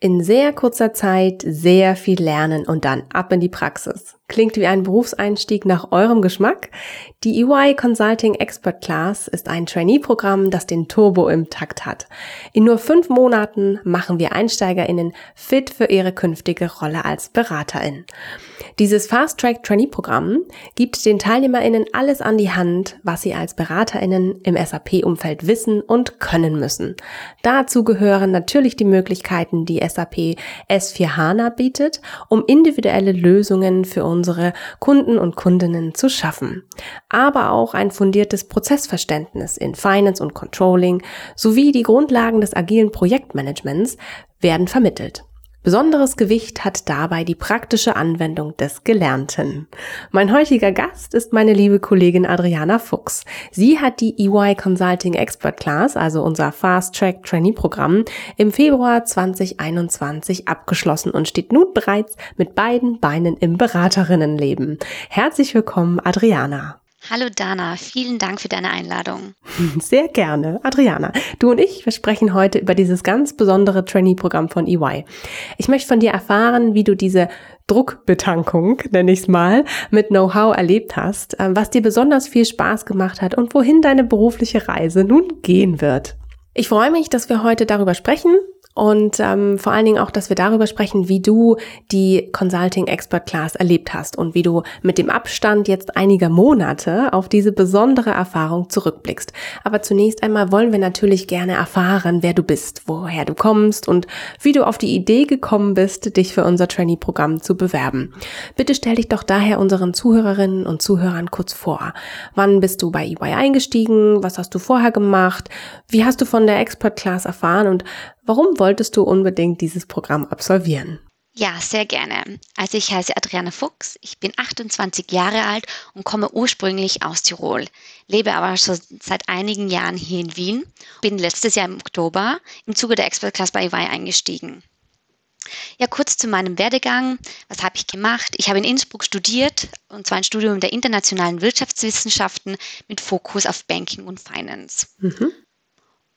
in sehr kurzer Zeit sehr viel lernen und dann ab in die Praxis. Klingt wie ein Berufseinstieg nach eurem Geschmack? Die EY Consulting Expert Class ist ein Trainee-Programm, das den Turbo im Takt hat. In nur fünf Monaten machen wir EinsteigerInnen fit für ihre künftige Rolle als BeraterIn. Dieses Fast-Track Trainee-Programm gibt den TeilnehmerInnen alles an die Hand, was sie als BeraterInnen im SAP-Umfeld wissen und können müssen. Dazu gehören natürlich die Möglichkeiten, die SAP S4 HANA bietet, um individuelle Lösungen für unsere Kunden und Kundinnen zu schaffen. Aber auch ein fundiertes Prozessverständnis in Finance und Controlling sowie die Grundlagen des agilen Projektmanagements werden vermittelt. Besonderes Gewicht hat dabei die praktische Anwendung des Gelernten. Mein heutiger Gast ist meine liebe Kollegin Adriana Fuchs. Sie hat die EY Consulting Expert Class, also unser Fast Track Trainee Programm, im Februar 2021 abgeschlossen und steht nun bereits mit beiden Beinen im Beraterinnenleben. Herzlich willkommen, Adriana. Hallo Dana, vielen Dank für deine Einladung. Sehr gerne. Adriana, du und ich, wir sprechen heute über dieses ganz besondere Trainee-Programm von EY. Ich möchte von dir erfahren, wie du diese Druckbetankung, nenne ich es mal, mit Know-how erlebt hast, äh, was dir besonders viel Spaß gemacht hat und wohin deine berufliche Reise nun gehen wird. Ich freue mich, dass wir heute darüber sprechen, und ähm, vor allen Dingen auch, dass wir darüber sprechen, wie du die Consulting Expert Class erlebt hast und wie du mit dem Abstand jetzt einiger Monate auf diese besondere Erfahrung zurückblickst. Aber zunächst einmal wollen wir natürlich gerne erfahren, wer du bist, woher du kommst und wie du auf die Idee gekommen bist, dich für unser Trainee-Programm zu bewerben. Bitte stell dich doch daher unseren Zuhörerinnen und Zuhörern kurz vor. Wann bist du bei EY eingestiegen? Was hast du vorher gemacht? Wie hast du von der Expert Class erfahren und Warum wolltest du unbedingt dieses Programm absolvieren? Ja, sehr gerne. Also ich heiße Adriana Fuchs, ich bin 28 Jahre alt und komme ursprünglich aus Tirol, lebe aber schon seit einigen Jahren hier in Wien, bin letztes Jahr im Oktober im Zuge der Expert Class bei EY eingestiegen. Ja, kurz zu meinem Werdegang. Was habe ich gemacht? Ich habe in Innsbruck studiert, und zwar ein Studium der internationalen Wirtschaftswissenschaften mit Fokus auf Banking und Finance. Mhm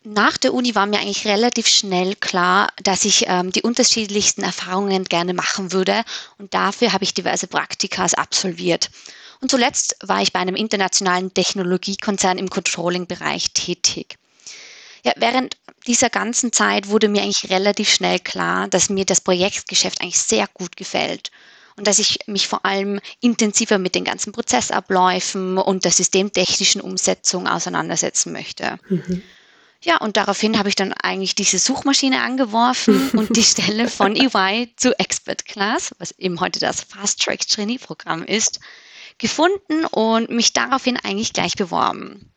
nach der Uni war mir eigentlich relativ schnell klar, dass ich ähm, die unterschiedlichsten Erfahrungen gerne machen würde und dafür habe ich diverse Praktikas absolviert. Und zuletzt war ich bei einem internationalen Technologiekonzern im Controlling-Bereich tätig. Ja, während dieser ganzen Zeit wurde mir eigentlich relativ schnell klar, dass mir das Projektgeschäft eigentlich sehr gut gefällt und dass ich mich vor allem intensiver mit den ganzen Prozessabläufen und der systemtechnischen Umsetzung auseinandersetzen möchte. Mhm. Ja, und daraufhin habe ich dann eigentlich diese Suchmaschine angeworfen und die Stelle von EY zu Expert Class, was eben heute das Fast Track Trainee Programm ist, gefunden und mich daraufhin eigentlich gleich beworben.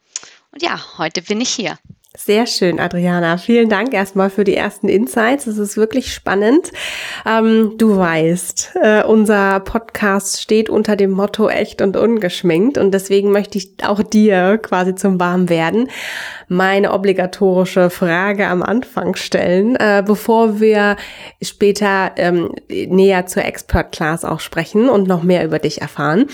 Und ja, heute bin ich hier. Sehr schön, Adriana. Vielen Dank erstmal für die ersten Insights. Es ist wirklich spannend. Ähm, du weißt, äh, unser Podcast steht unter dem Motto echt und ungeschminkt und deswegen möchte ich auch dir quasi zum Warmwerden meine obligatorische Frage am Anfang stellen, äh, bevor wir später ähm, näher zur Expert Class auch sprechen und noch mehr über dich erfahren.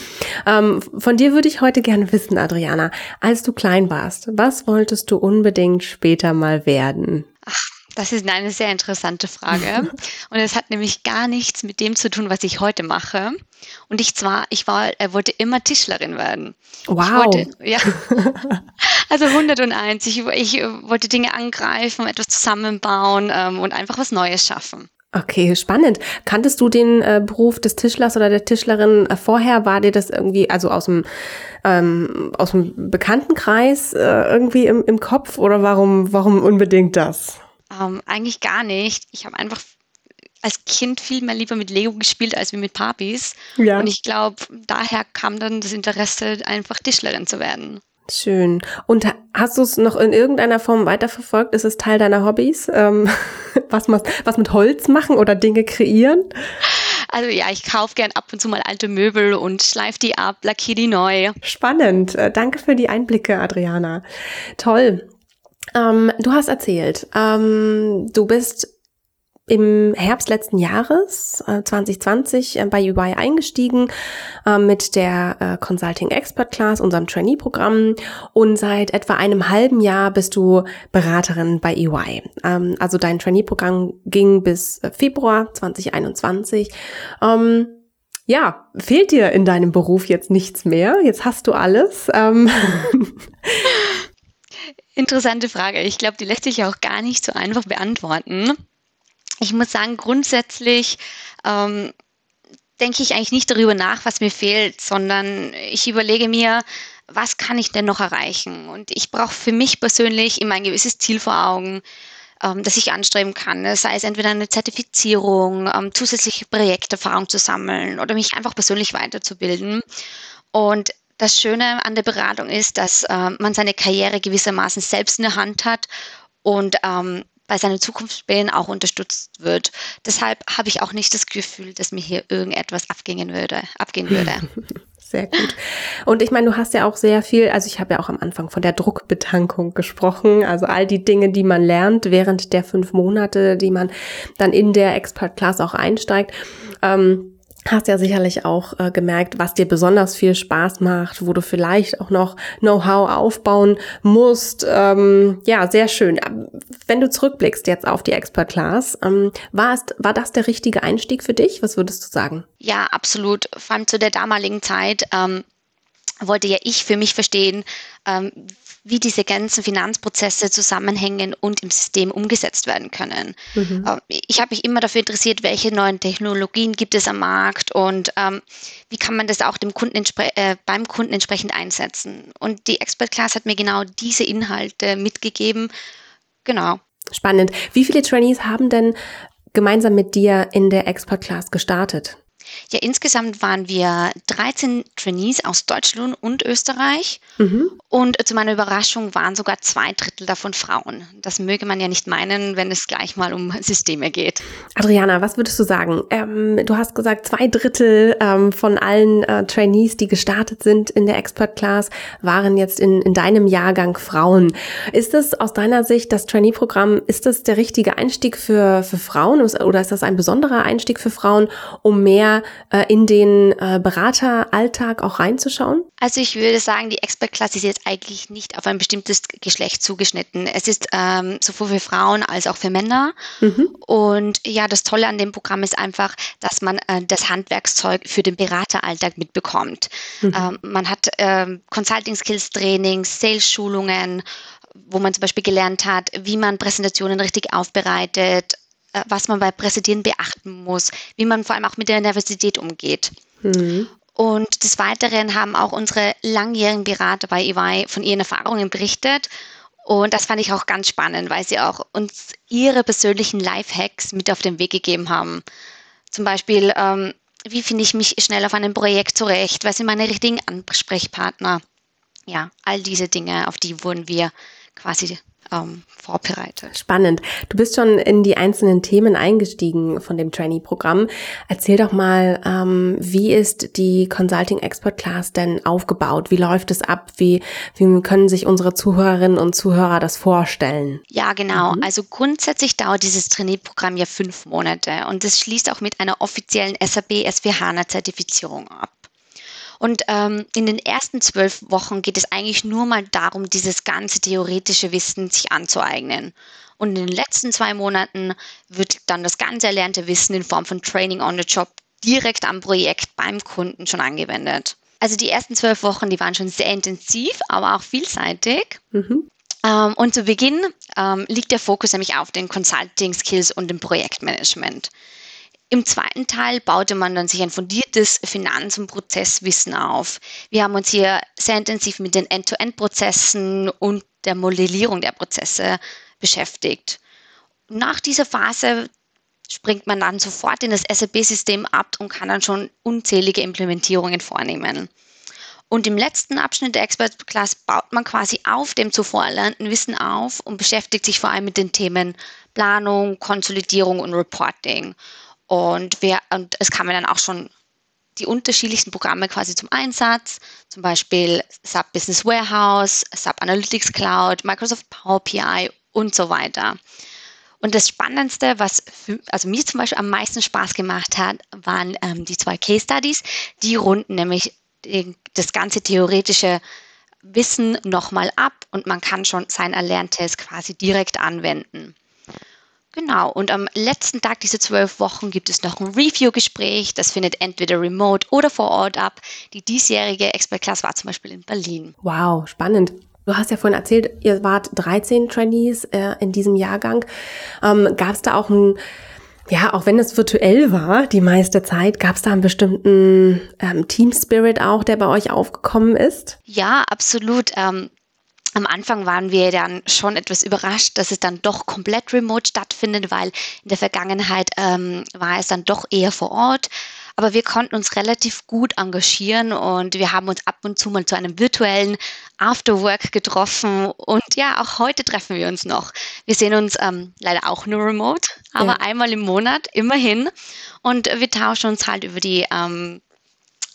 Ähm, von dir würde ich heute gerne wissen, Adriana, als du klein warst, was wolltest du unbedingt später mal werden? Ach, das ist eine sehr interessante Frage. Und es hat nämlich gar nichts mit dem zu tun, was ich heute mache. Und ich zwar, ich war, er wollte immer Tischlerin werden. Wow. Wollte, ja. Also 101. Ich, ich wollte Dinge angreifen, etwas zusammenbauen ähm, und einfach was Neues schaffen. Okay, spannend. Kanntest du den äh, Beruf des Tischlers oder der Tischlerin äh, vorher? War dir das irgendwie, also aus dem, ähm, aus dem Bekanntenkreis äh, irgendwie im, im Kopf oder warum, warum unbedingt das? Ähm, eigentlich gar nicht. Ich habe einfach als Kind viel mehr lieber mit Lego gespielt als mit Papis. Ja. Und ich glaube, daher kam dann das Interesse, einfach Tischlerin zu werden. Schön. Und hast du es noch in irgendeiner Form weiterverfolgt? Ist es Teil deiner Hobbys? Ähm, was, was mit Holz machen oder Dinge kreieren? Also ja, ich kaufe gern ab und zu mal alte Möbel und schleife die ab, lackiere die neu. Spannend. Äh, danke für die Einblicke, Adriana. Toll. Ähm, du hast erzählt, ähm, du bist im Herbst letzten Jahres, äh, 2020, äh, bei UI eingestiegen äh, mit der äh, Consulting Expert Class, unserem Trainee-Programm. Und seit etwa einem halben Jahr bist du Beraterin bei EY. Ähm, also dein Trainee-Programm ging bis äh, Februar 2021. Ähm, ja, fehlt dir in deinem Beruf jetzt nichts mehr? Jetzt hast du alles. Ähm. Interessante Frage. Ich glaube, die lässt sich auch gar nicht so einfach beantworten. Ich muss sagen, grundsätzlich ähm, denke ich eigentlich nicht darüber nach, was mir fehlt, sondern ich überlege mir, was kann ich denn noch erreichen? Und ich brauche für mich persönlich immer ein gewisses Ziel vor Augen, ähm, das ich anstreben kann. Sei es entweder eine Zertifizierung, ähm, zusätzliche Projekterfahrung zu sammeln oder mich einfach persönlich weiterzubilden. Und das Schöne an der Beratung ist, dass äh, man seine Karriere gewissermaßen selbst in der Hand hat und ähm, bei seinen Zukunftsplänen auch unterstützt wird. Deshalb habe ich auch nicht das Gefühl, dass mir hier irgendetwas abgehen würde, abgehen würde. Sehr gut. Und ich meine, du hast ja auch sehr viel, also ich habe ja auch am Anfang von der Druckbetankung gesprochen, also all die Dinge, die man lernt während der fünf Monate, die man dann in der Expert Class auch einsteigt. Ähm, hast ja sicherlich auch äh, gemerkt, was dir besonders viel Spaß macht, wo du vielleicht auch noch Know-how aufbauen musst. Ähm, ja, sehr schön. Wenn du zurückblickst jetzt auf die Expert Class, ähm, war, es, war das der richtige Einstieg für dich? Was würdest du sagen? Ja, absolut. Vor allem zu der damaligen Zeit ähm, wollte ja ich für mich verstehen, ähm, wie diese ganzen Finanzprozesse zusammenhängen und im System umgesetzt werden können. Mhm. Ähm, ich habe mich immer dafür interessiert, welche neuen Technologien gibt es am Markt und ähm, wie kann man das auch dem Kunden äh, beim Kunden entsprechend einsetzen. Und die Expert Class hat mir genau diese Inhalte mitgegeben. Genau. Spannend. Wie viele Trainees haben denn gemeinsam mit dir in der Expert Class gestartet? Ja, insgesamt waren wir 13 Trainees aus Deutschland und Österreich. Mhm. Und zu meiner Überraschung waren sogar zwei Drittel davon Frauen. Das möge man ja nicht meinen, wenn es gleich mal um Systeme geht. Adriana, was würdest du sagen? Ähm, du hast gesagt, zwei Drittel ähm, von allen äh, Trainees, die gestartet sind in der Expert Class, waren jetzt in, in deinem Jahrgang Frauen. Ist das aus deiner Sicht, das Trainee-Programm, ist das der richtige Einstieg für, für Frauen oder ist das ein besonderer Einstieg für Frauen, um mehr äh, in den äh, Berateralltag auch reinzuschauen? Also ich würde sagen, die Expert-Klasse ist jetzt eigentlich nicht auf ein bestimmtes Geschlecht zugeschnitten. Es ist ähm, sowohl für Frauen als auch für Männer. Mhm. Und ja, das Tolle an dem Programm ist einfach, dass man äh, das Handwerkszeug für den Berateralltag mitbekommt. Mhm. Ähm, man hat ähm, Consulting-Skills-Trainings, Sales-Schulungen, wo man zum Beispiel gelernt hat, wie man Präsentationen richtig aufbereitet, was man bei Präsidieren beachten muss, wie man vor allem auch mit der Nervosität umgeht. Mhm. Und des Weiteren haben auch unsere langjährigen Berater bei EY von ihren Erfahrungen berichtet. Und das fand ich auch ganz spannend, weil sie auch uns ihre persönlichen Lifehacks mit auf den Weg gegeben haben. Zum Beispiel, ähm, wie finde ich mich schnell auf einem Projekt zurecht? Was sind meine richtigen Ansprechpartner? Ja, all diese Dinge, auf die wurden wir quasi ähm, vorbereitet. Spannend. Du bist schon in die einzelnen Themen eingestiegen von dem Trainee-Programm. Erzähl doch mal, ähm, wie ist die Consulting Expert Class denn aufgebaut? Wie läuft es ab? Wie, wie können sich unsere Zuhörerinnen und Zuhörer das vorstellen? Ja, genau. Mhm. Also grundsätzlich dauert dieses Trainee-Programm ja fünf Monate und es schließt auch mit einer offiziellen SAP S4HANA-Zertifizierung ab. Und ähm, in den ersten zwölf Wochen geht es eigentlich nur mal darum, dieses ganze theoretische Wissen sich anzueignen. Und in den letzten zwei Monaten wird dann das ganze erlernte Wissen in Form von Training on the Job direkt am Projekt beim Kunden schon angewendet. Also die ersten zwölf Wochen, die waren schon sehr intensiv, aber auch vielseitig. Mhm. Ähm, und zu Beginn ähm, liegt der Fokus nämlich auf den Consulting Skills und dem Projektmanagement. Im zweiten Teil baute man dann sich ein fundiertes Finanz- und Prozesswissen auf. Wir haben uns hier sehr intensiv mit den End-to-End-Prozessen und der Modellierung der Prozesse beschäftigt. Nach dieser Phase springt man dann sofort in das SAP-System ab und kann dann schon unzählige Implementierungen vornehmen. Und im letzten Abschnitt der Expert Class baut man quasi auf dem zuvor erlernten Wissen auf und beschäftigt sich vor allem mit den Themen Planung, Konsolidierung und Reporting. Und, wir, und es kamen dann auch schon die unterschiedlichsten Programme quasi zum Einsatz, zum Beispiel SAP Business Warehouse, SAP Analytics Cloud, Microsoft Power BI und so weiter. Und das Spannendste, was für, also mir zum Beispiel am meisten Spaß gemacht hat, waren ähm, die zwei Case Studies. Die runden nämlich die, das ganze theoretische Wissen nochmal ab und man kann schon sein Erlerntes quasi direkt anwenden. Genau, und am letzten Tag dieser zwölf Wochen gibt es noch ein Review-Gespräch. Das findet entweder remote oder vor Ort ab. Die diesjährige Expert Class war zum Beispiel in Berlin. Wow, spannend. Du hast ja vorhin erzählt, ihr wart 13 Trainees äh, in diesem Jahrgang. Ähm, gab es da auch ein, ja, auch wenn es virtuell war, die meiste Zeit, gab es da einen bestimmten ähm, Team Spirit auch, der bei euch aufgekommen ist? Ja, absolut. Ähm, am Anfang waren wir dann schon etwas überrascht, dass es dann doch komplett remote stattfindet, weil in der Vergangenheit ähm, war es dann doch eher vor Ort. Aber wir konnten uns relativ gut engagieren und wir haben uns ab und zu mal zu einem virtuellen Afterwork getroffen. Und ja, auch heute treffen wir uns noch. Wir sehen uns ähm, leider auch nur remote, aber ja. einmal im Monat, immerhin. Und wir tauschen uns halt über die ähm,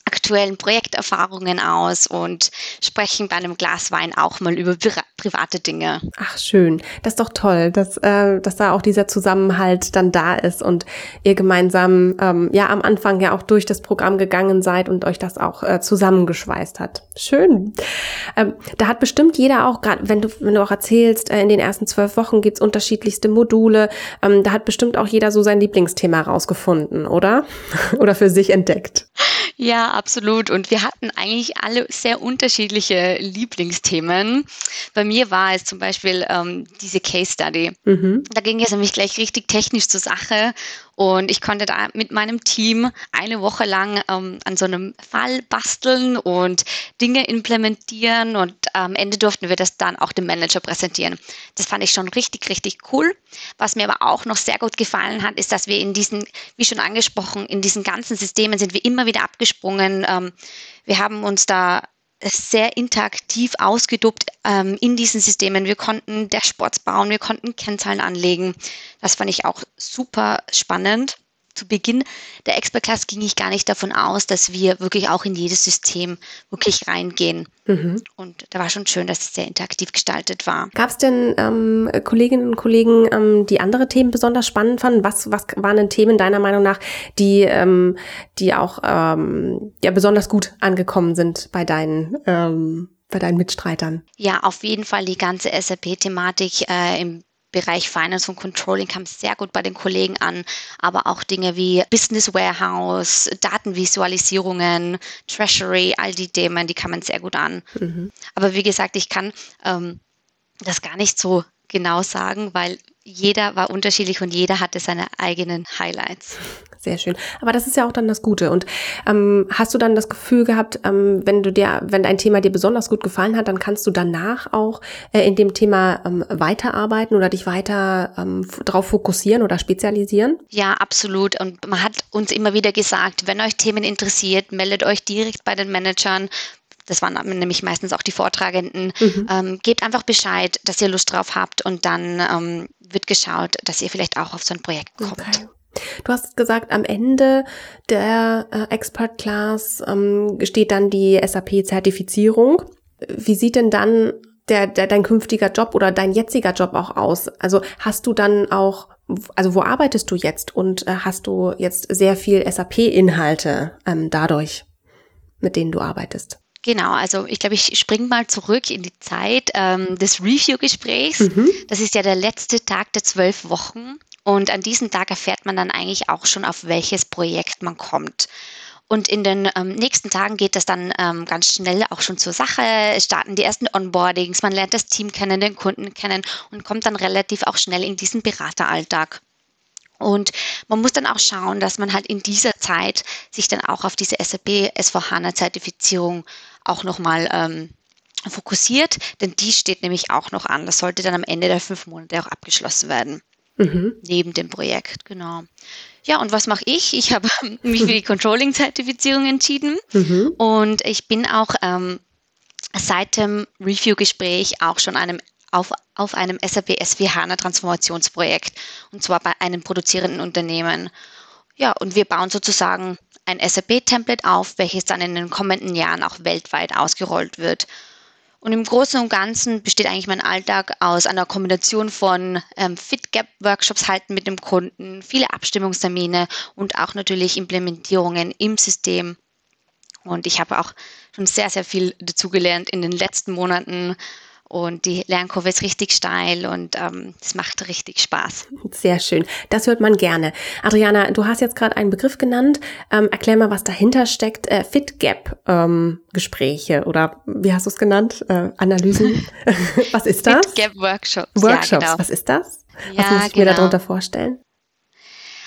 aktuellen Projekterfahrungen aus und sprechen bei einem Glas Wein auch mal über private Dinge. Ach schön, das ist doch toll, dass, äh, dass da auch dieser Zusammenhalt dann da ist und ihr gemeinsam ähm, ja am Anfang ja auch durch das Programm gegangen seid und euch das auch äh, zusammengeschweißt hat. Schön. Ähm, da hat bestimmt jeder auch, gerade wenn du, wenn du auch erzählst, äh, in den ersten zwölf Wochen gibt's unterschiedlichste Module, ähm, da hat bestimmt auch jeder so sein Lieblingsthema rausgefunden, oder? oder für sich entdeckt. Ja, absolut. Und wir hatten eigentlich alle sehr unterschiedliche Lieblingsthemen. Bei mir war es zum Beispiel ähm, diese Case Study. Mhm. Da ging es nämlich gleich richtig technisch zur Sache und ich konnte da mit meinem Team eine Woche lang ähm, an so einem Fall basteln und Dinge implementieren und am Ende durften wir das dann auch dem Manager präsentieren. Das fand ich schon richtig, richtig cool. Was mir aber auch noch sehr gut gefallen hat, ist, dass wir in diesen, wie schon angesprochen, in diesen ganzen Systemen sind wir immer wieder abgesprungen. Ähm, wir haben uns da sehr interaktiv ausgedobt ähm, in diesen Systemen. Wir konnten Dashboards bauen, wir konnten Kennzahlen anlegen. Das fand ich auch super spannend zu Beginn der Expert Class ging ich gar nicht davon aus, dass wir wirklich auch in jedes System wirklich reingehen. Mhm. Und da war schon schön, dass es sehr interaktiv gestaltet war. Gab es denn ähm, Kolleginnen und Kollegen, ähm, die andere Themen besonders spannend fanden? Was, was waren denn Themen deiner Meinung nach, die, ähm, die auch ähm, ja, besonders gut angekommen sind bei deinen ähm, bei deinen Mitstreitern? Ja, auf jeden Fall die ganze SAP-Thematik äh, im Bereich Finance und Controlling kam sehr gut bei den Kollegen an, aber auch Dinge wie Business Warehouse, Datenvisualisierungen, Treasury, all die Themen, die kamen sehr gut an. Mhm. Aber wie gesagt, ich kann ähm, das gar nicht so genau sagen, weil jeder war unterschiedlich und jeder hatte seine eigenen Highlights. Sehr schön. Aber das ist ja auch dann das Gute. Und ähm, hast du dann das Gefühl gehabt, ähm, wenn du dir, wenn ein Thema dir besonders gut gefallen hat, dann kannst du danach auch äh, in dem Thema ähm, weiterarbeiten oder dich weiter ähm, darauf fokussieren oder spezialisieren? Ja, absolut. Und man hat uns immer wieder gesagt, wenn euch Themen interessiert, meldet euch direkt bei den Managern das waren nämlich meistens auch die Vortragenden, mhm. ähm, gebt einfach Bescheid, dass ihr Lust drauf habt und dann ähm, wird geschaut, dass ihr vielleicht auch auf so ein Projekt kommt. Okay. Du hast gesagt, am Ende der äh, Expert Class ähm, steht dann die SAP-Zertifizierung. Wie sieht denn dann der, der, dein künftiger Job oder dein jetziger Job auch aus? Also hast du dann auch, also wo arbeitest du jetzt und äh, hast du jetzt sehr viel SAP-Inhalte ähm, dadurch, mit denen du arbeitest? Genau, also ich glaube, ich springe mal zurück in die Zeit ähm, des Review-Gesprächs. Mhm. Das ist ja der letzte Tag der zwölf Wochen. Und an diesem Tag erfährt man dann eigentlich auch schon, auf welches Projekt man kommt. Und in den ähm, nächsten Tagen geht das dann ähm, ganz schnell auch schon zur Sache. Es starten die ersten Onboardings, man lernt das Team kennen, den Kunden kennen und kommt dann relativ auch schnell in diesen Berateralltag. Und man muss dann auch schauen, dass man halt in dieser Zeit sich dann auch auf diese SAP S4HANA-Zertifizierung auch nochmal ähm, fokussiert, denn die steht nämlich auch noch an. Das sollte dann am Ende der fünf Monate auch abgeschlossen werden. Mhm. Neben dem Projekt, genau. Ja, und was mache ich? Ich habe mich für die Controlling-Zertifizierung entschieden mhm. und ich bin auch ähm, seit dem Review-Gespräch auch schon einem auf, auf einem SAP S4 HANA Transformationsprojekt und zwar bei einem produzierenden Unternehmen. Ja, und wir bauen sozusagen ein SAP-Template auf, welches dann in den kommenden Jahren auch weltweit ausgerollt wird. Und im Großen und Ganzen besteht eigentlich mein Alltag aus einer Kombination von ähm, Fit-Gap-Workshops halten mit dem Kunden, viele Abstimmungstermine und auch natürlich Implementierungen im System. Und ich habe auch schon sehr, sehr viel dazugelernt in den letzten Monaten und die Lernkurve ist richtig steil und ähm, es macht richtig Spaß. Sehr schön. Das hört man gerne. Adriana, du hast jetzt gerade einen Begriff genannt. Ähm, erklär mal, was dahinter steckt. Äh, Fit Gap ähm, Gespräche oder wie hast du es genannt? Äh, Analysen. was ist das? Fit Gap Workshops. Workshops. Ja, genau. Was ist das? Was ja, muss ich genau. mir darunter vorstellen?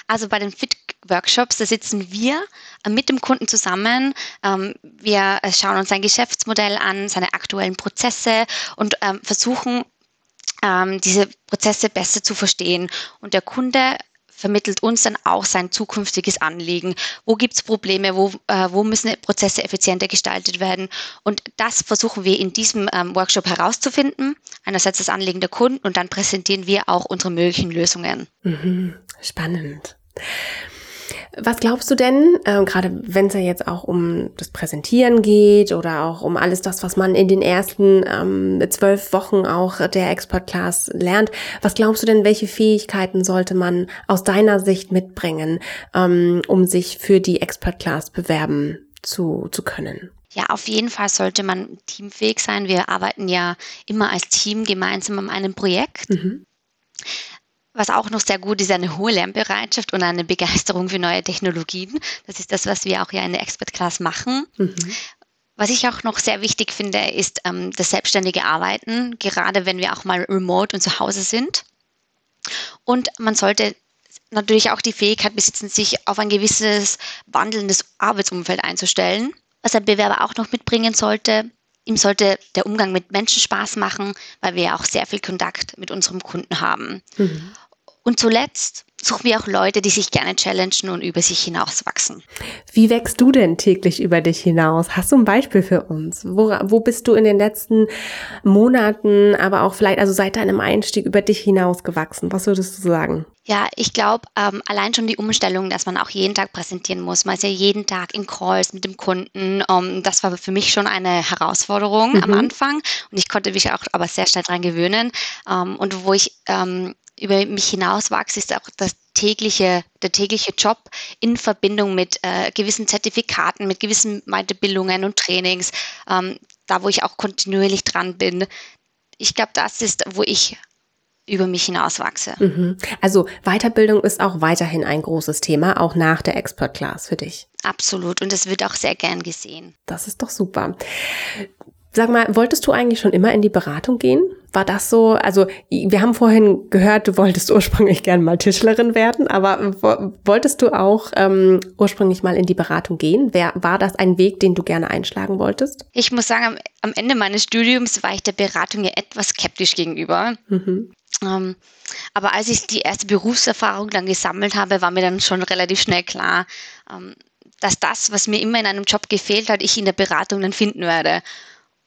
Also bei den Fit Workshops, da sitzen wir äh, mit dem Kunden zusammen. Ähm, wir äh, schauen uns sein Geschäftsmodell an, seine aktuellen Prozesse und ähm, versuchen, ähm, diese Prozesse besser zu verstehen. Und der Kunde vermittelt uns dann auch sein zukünftiges Anliegen. Wo gibt es Probleme? Wo, äh, wo müssen Prozesse effizienter gestaltet werden? Und das versuchen wir in diesem ähm, Workshop herauszufinden. Einerseits das Anliegen der Kunden und dann präsentieren wir auch unsere möglichen Lösungen. Mhm. Spannend. Was glaubst du denn, äh, gerade wenn es ja jetzt auch um das Präsentieren geht oder auch um alles das, was man in den ersten ähm, zwölf Wochen auch der Expert Class lernt, was glaubst du denn, welche Fähigkeiten sollte man aus deiner Sicht mitbringen, ähm, um sich für die Expert Class bewerben zu, zu können? Ja, auf jeden Fall sollte man teamfähig sein. Wir arbeiten ja immer als Team gemeinsam an einem Projekt. Mhm. Was auch noch sehr gut ist, eine hohe Lernbereitschaft und eine Begeisterung für neue Technologien. Das ist das, was wir auch ja in der Expert Class machen. Mhm. Was ich auch noch sehr wichtig finde, ist ähm, das selbstständige Arbeiten, gerade wenn wir auch mal remote und zu Hause sind. Und man sollte natürlich auch die Fähigkeit besitzen, sich auf ein gewisses wandelndes Arbeitsumfeld einzustellen. Was ein Bewerber auch noch mitbringen sollte, ihm sollte der Umgang mit Menschen Spaß machen, weil wir ja auch sehr viel Kontakt mit unserem Kunden haben. Mhm. Und zuletzt suchen wir auch Leute, die sich gerne challengen und über sich hinauswachsen. Wie wächst du denn täglich über dich hinaus? Hast du ein Beispiel für uns? Wo, wo bist du in den letzten Monaten, aber auch vielleicht, also seit deinem Einstieg über dich hinaus gewachsen? Was würdest du sagen? Ja, ich glaube, ähm, allein schon die Umstellung, dass man auch jeden Tag präsentieren muss. Man ist ja jeden Tag in Calls mit dem Kunden. Um, ähm, das war für mich schon eine Herausforderung mhm. am Anfang und ich konnte mich auch aber sehr schnell daran gewöhnen. Um, ähm, und wo ich ähm, über mich hinauswachse, ist auch das tägliche, der tägliche Job in Verbindung mit äh, gewissen Zertifikaten, mit gewissen Weiterbildungen und Trainings, ähm, da wo ich auch kontinuierlich dran bin. Ich glaube, das ist, wo ich über mich hinauswachse. Mhm. Also Weiterbildung ist auch weiterhin ein großes Thema, auch nach der Expert Class für dich. Absolut und es wird auch sehr gern gesehen. Das ist doch super. Sag mal, wolltest du eigentlich schon immer in die Beratung gehen? War das so? Also, wir haben vorhin gehört, du wolltest ursprünglich gerne mal Tischlerin werden, aber wolltest du auch ähm, ursprünglich mal in die Beratung gehen? Wer, war das ein Weg, den du gerne einschlagen wolltest? Ich muss sagen, am, am Ende meines Studiums war ich der Beratung ja etwas skeptisch gegenüber. Mhm. Ähm, aber als ich die erste Berufserfahrung dann gesammelt habe, war mir dann schon relativ schnell klar, ähm, dass das, was mir immer in einem Job gefehlt hat, ich in der Beratung dann finden werde.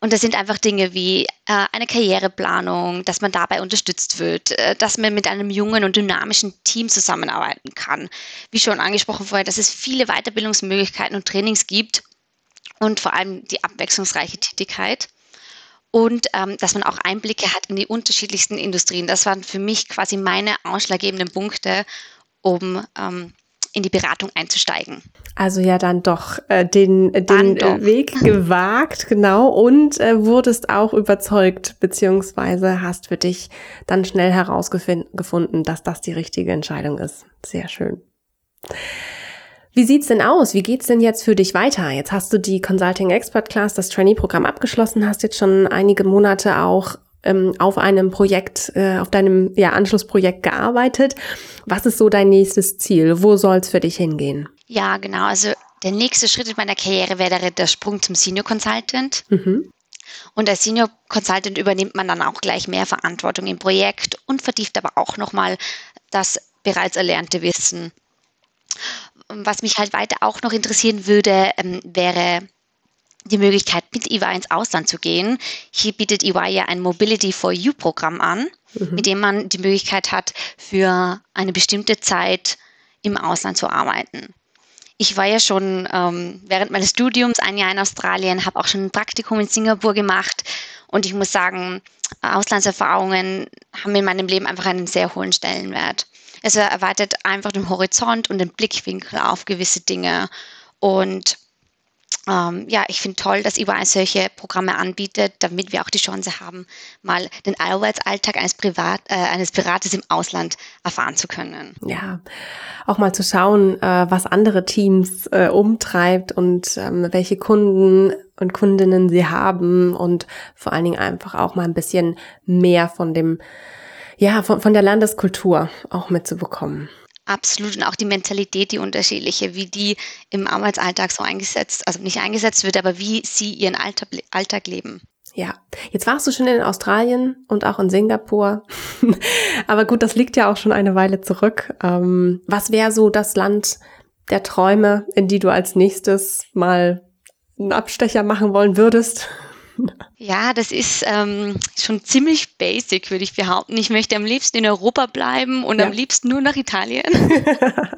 Und das sind einfach Dinge wie äh, eine Karriereplanung, dass man dabei unterstützt wird, äh, dass man mit einem jungen und dynamischen Team zusammenarbeiten kann. Wie schon angesprochen vorher, dass es viele Weiterbildungsmöglichkeiten und Trainings gibt und vor allem die abwechslungsreiche Tätigkeit. Und ähm, dass man auch Einblicke hat in die unterschiedlichsten Industrien. Das waren für mich quasi meine ausschlaggebenden Punkte, um ähm, in die Beratung einzusteigen. Also ja, dann doch äh, den, den doch. Weg gewagt, genau, und äh, wurdest auch überzeugt, beziehungsweise hast für dich dann schnell herausgefunden, dass das die richtige Entscheidung ist. Sehr schön. Wie sieht's denn aus? Wie geht's denn jetzt für dich weiter? Jetzt hast du die Consulting Expert Class, das Trainee-Programm abgeschlossen, hast jetzt schon einige Monate auch ähm, auf einem Projekt, äh, auf deinem ja, Anschlussprojekt gearbeitet. Was ist so dein nächstes Ziel? Wo soll es für dich hingehen? Ja, genau. Also der nächste Schritt in meiner Karriere wäre der Sprung zum Senior Consultant. Mhm. Und als Senior Consultant übernimmt man dann auch gleich mehr Verantwortung im Projekt und vertieft aber auch nochmal das bereits erlernte Wissen. Was mich halt weiter auch noch interessieren würde, ähm, wäre die Möglichkeit, mit EY ins Ausland zu gehen. Hier bietet EY ja ein Mobility for You Programm an, mhm. mit dem man die Möglichkeit hat, für eine bestimmte Zeit im Ausland zu arbeiten. Ich war ja schon ähm, während meines Studiums ein Jahr in Australien, habe auch schon ein Praktikum in Singapur gemacht und ich muss sagen, Auslandserfahrungen haben in meinem Leben einfach einen sehr hohen Stellenwert. Es erweitert einfach den Horizont und den Blickwinkel auf gewisse Dinge und ähm, ja, ich finde toll, dass EY solche Programme anbietet, damit wir auch die Chance haben, mal den Arbeitsalltag eines, Privat, äh, eines Pirates im Ausland erfahren zu können. Ja, auch mal zu schauen, äh, was andere Teams äh, umtreibt und ähm, welche Kunden und Kundinnen sie haben und vor allen Dingen einfach auch mal ein bisschen mehr von dem, ja, von, von der Landeskultur auch mitzubekommen. Absolut. Und auch die Mentalität, die unterschiedliche, wie die im Arbeitsalltag so eingesetzt, also nicht eingesetzt wird, aber wie sie ihren Alltag, Alltag leben. Ja, jetzt warst du schon in Australien und auch in Singapur. aber gut, das liegt ja auch schon eine Weile zurück. Ähm, was wäre so das Land der Träume, in die du als nächstes mal einen Abstecher machen wollen würdest? Ja, das ist ähm, schon ziemlich basic, würde ich behaupten. Ich möchte am liebsten in Europa bleiben und ja. am liebsten nur nach Italien.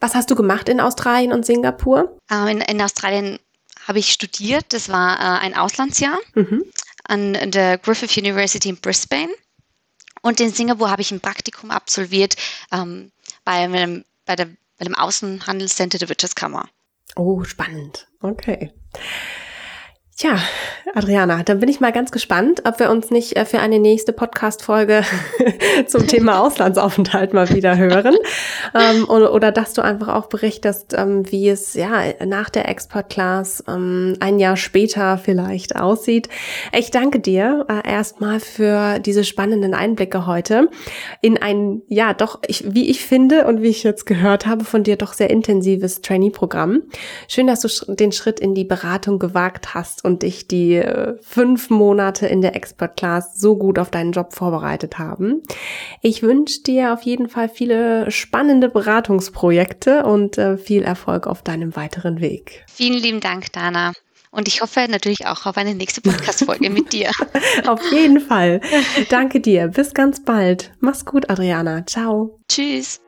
Was hast du gemacht in Australien und Singapur? Ähm, in, in, Australien habe ich studiert. Das war äh, ein Auslandsjahr mhm. an der Griffith University in Brisbane. Und in Singapur habe ich ein Praktikum absolviert ähm, bei, einem, bei, der, bei dem Außenhandelscenter der Wirtschaftskammer. Oh, spannend. Okay. Tja, Adriana, dann bin ich mal ganz gespannt, ob wir uns nicht äh, für eine nächste Podcast-Folge zum Thema Auslandsaufenthalt mal wieder hören. Ähm, oder, oder, dass du einfach auch berichtest, ähm, wie es ja nach der Export-Class ähm, ein Jahr später vielleicht aussieht. Ich danke dir äh, erstmal für diese spannenden Einblicke heute in ein, ja, doch, ich, wie ich finde und wie ich jetzt gehört habe, von dir doch sehr intensives Trainee-Programm. Schön, dass du den Schritt in die Beratung gewagt hast und dich die äh, fünf Monate in der Expert Class so gut auf deinen Job vorbereitet haben. Ich wünsche dir auf jeden Fall viele spannende Beratungsprojekte und äh, viel Erfolg auf deinem weiteren Weg. Vielen lieben Dank, Dana. Und ich hoffe natürlich auch auf eine nächste Podcast-Folge mit dir. auf jeden Fall. Danke dir. Bis ganz bald. Mach's gut, Adriana. Ciao. Tschüss.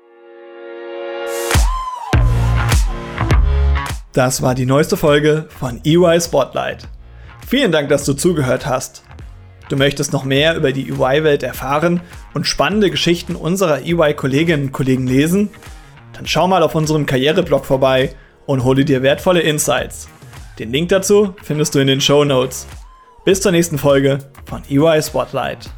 Das war die neueste Folge von EY Spotlight. Vielen Dank, dass du zugehört hast. Du möchtest noch mehr über die EY-Welt erfahren und spannende Geschichten unserer EY-Kolleginnen und Kollegen lesen? Dann schau mal auf unserem Karriereblog vorbei und hole dir wertvolle Insights. Den Link dazu findest du in den Show Notes. Bis zur nächsten Folge von EY Spotlight.